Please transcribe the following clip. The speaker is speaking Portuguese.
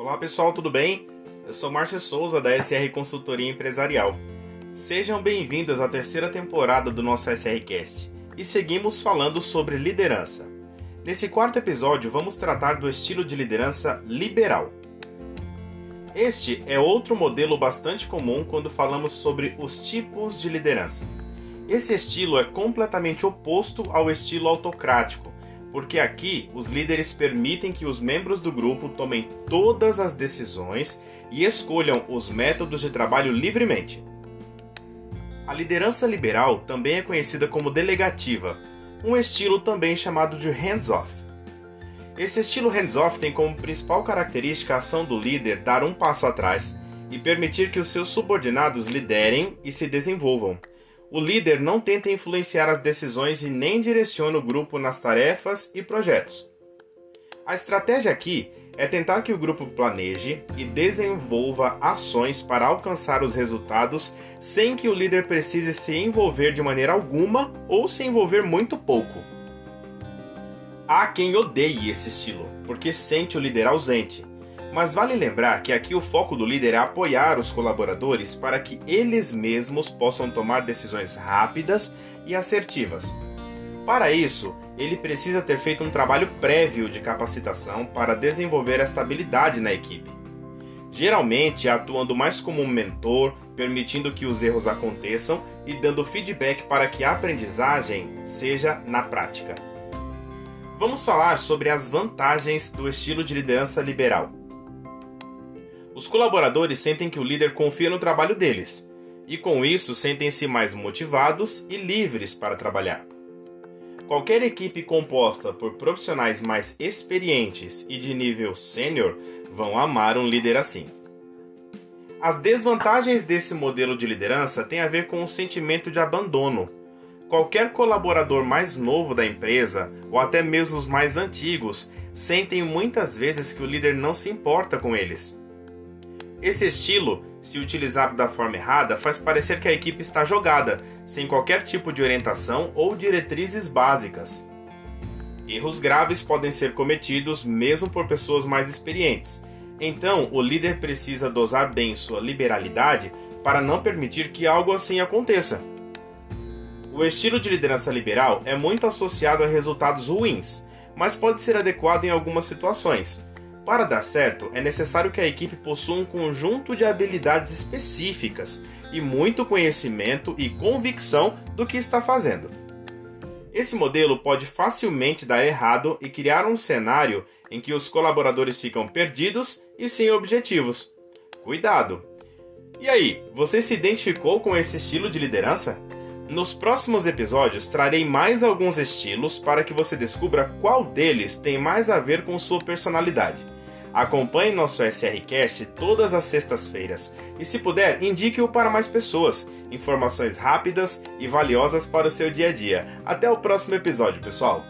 Olá pessoal, tudo bem? Eu sou Márcio Souza da SR Consultoria Empresarial. Sejam bem-vindos à terceira temporada do nosso SRCast e seguimos falando sobre liderança. Nesse quarto episódio, vamos tratar do estilo de liderança liberal. Este é outro modelo bastante comum quando falamos sobre os tipos de liderança. Esse estilo é completamente oposto ao estilo autocrático, porque aqui os líderes permitem que os membros do grupo tomem todas as decisões e escolham os métodos de trabalho livremente. A liderança liberal também é conhecida como delegativa, um estilo também chamado de hands-off. Esse estilo hands-off tem como principal característica a ação do líder dar um passo atrás e permitir que os seus subordinados liderem e se desenvolvam o líder não tenta influenciar as decisões e nem direciona o grupo nas tarefas e projetos. A estratégia aqui é tentar que o grupo planeje e desenvolva ações para alcançar os resultados sem que o líder precise se envolver de maneira alguma ou se envolver muito pouco. Há quem odeie esse estilo, porque sente o líder ausente, mas vale lembrar que aqui o foco do líder é apoiar os colaboradores para que eles mesmos possam tomar decisões rápidas e assertivas. Para isso, ele precisa ter feito um trabalho prévio de capacitação para desenvolver esta habilidade na equipe. Geralmente atuando mais como um mentor, permitindo que os erros aconteçam e dando feedback para que a aprendizagem seja na prática. Vamos falar sobre as vantagens do estilo de liderança liberal. Os colaboradores sentem que o líder confia no trabalho deles, e com isso sentem-se mais motivados e livres para trabalhar. Qualquer equipe composta por profissionais mais experientes e de nível sênior vão amar um líder assim. As desvantagens desse modelo de liderança têm a ver com o sentimento de abandono. Qualquer colaborador mais novo da empresa, ou até mesmo os mais antigos, sentem muitas vezes que o líder não se importa com eles esse estilo, se utilizado da forma errada, faz parecer que a equipe está jogada, sem qualquer tipo de orientação ou diretrizes básicas. Erros graves podem ser cometidos mesmo por pessoas mais experientes. Então, o líder precisa dosar bem sua liberalidade para não permitir que algo assim aconteça. O estilo de liderança liberal é muito associado a resultados ruins, mas pode ser adequado em algumas situações. Para dar certo, é necessário que a equipe possua um conjunto de habilidades específicas e muito conhecimento e convicção do que está fazendo. Esse modelo pode facilmente dar errado e criar um cenário em que os colaboradores ficam perdidos e sem objetivos. Cuidado! E aí, você se identificou com esse estilo de liderança? Nos próximos episódios trarei mais alguns estilos para que você descubra qual deles tem mais a ver com sua personalidade. Acompanhe nosso SRCast todas as sextas-feiras e, se puder, indique-o para mais pessoas. Informações rápidas e valiosas para o seu dia a dia. Até o próximo episódio, pessoal!